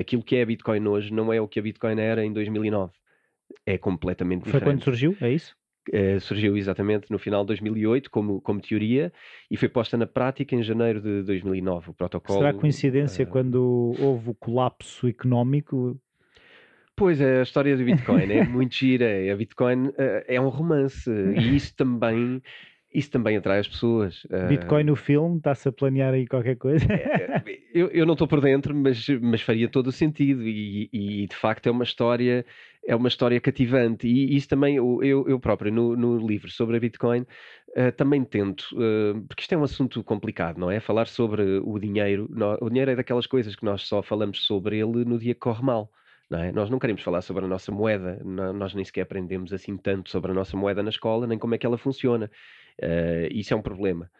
Aquilo que é a Bitcoin hoje não é o que a Bitcoin era em 2009. É completamente Foi diferente. quando surgiu, é isso? Uh, surgiu exatamente no final de 2008 como, como teoria e foi posta na prática em janeiro de 2009 o protocolo. Será coincidência uh, quando houve o colapso económico? Pois é, a história do Bitcoin é muito gira. A Bitcoin uh, é um romance e isso também isso também atrai as pessoas. Bitcoin no filme, está-se a planear aí qualquer coisa? É, eu, eu não estou por dentro, mas, mas faria todo o sentido e, e, de facto é uma história é uma história cativante e isso também eu, eu próprio no, no livro sobre a Bitcoin uh, também tento, uh, porque isto é um assunto complicado, não é? Falar sobre o dinheiro, o dinheiro é daquelas coisas que nós só falamos sobre ele no dia que corre mal. Não é? Nós não queremos falar sobre a nossa moeda, nós nem sequer aprendemos assim tanto sobre a nossa moeda na escola, nem como é que ela funciona. Uh, isso é um problema,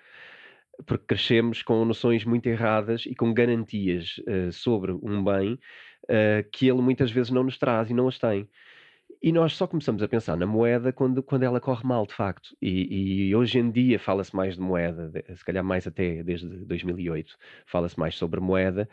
porque crescemos com noções muito erradas e com garantias uh, sobre um bem uh, que ele muitas vezes não nos traz e não as tem. E nós só começamos a pensar na moeda quando, quando ela corre mal, de facto. E, e hoje em dia fala-se mais de moeda, se calhar mais até desde 2008, fala-se mais sobre moeda,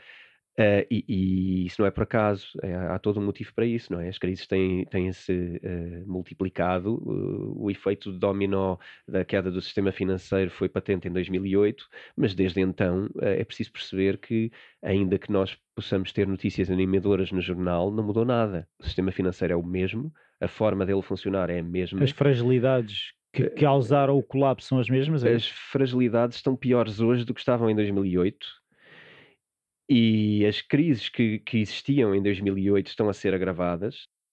Uh, e, e, isso não é por acaso, é, há todo um motivo para isso, não é? As crises têm, têm-se uh, multiplicado, uh, o efeito dominó da queda do sistema financeiro foi patente em 2008, mas desde então é preciso perceber que, ainda que nós possamos ter notícias animadoras no jornal, não mudou nada. O sistema financeiro é o mesmo, a forma dele funcionar é a mesma. As fragilidades que causaram o colapso são as mesmas? É? As fragilidades estão piores hoje do que estavam em 2008 e as crises que, que existiam em 2008 estão a ser agravadas.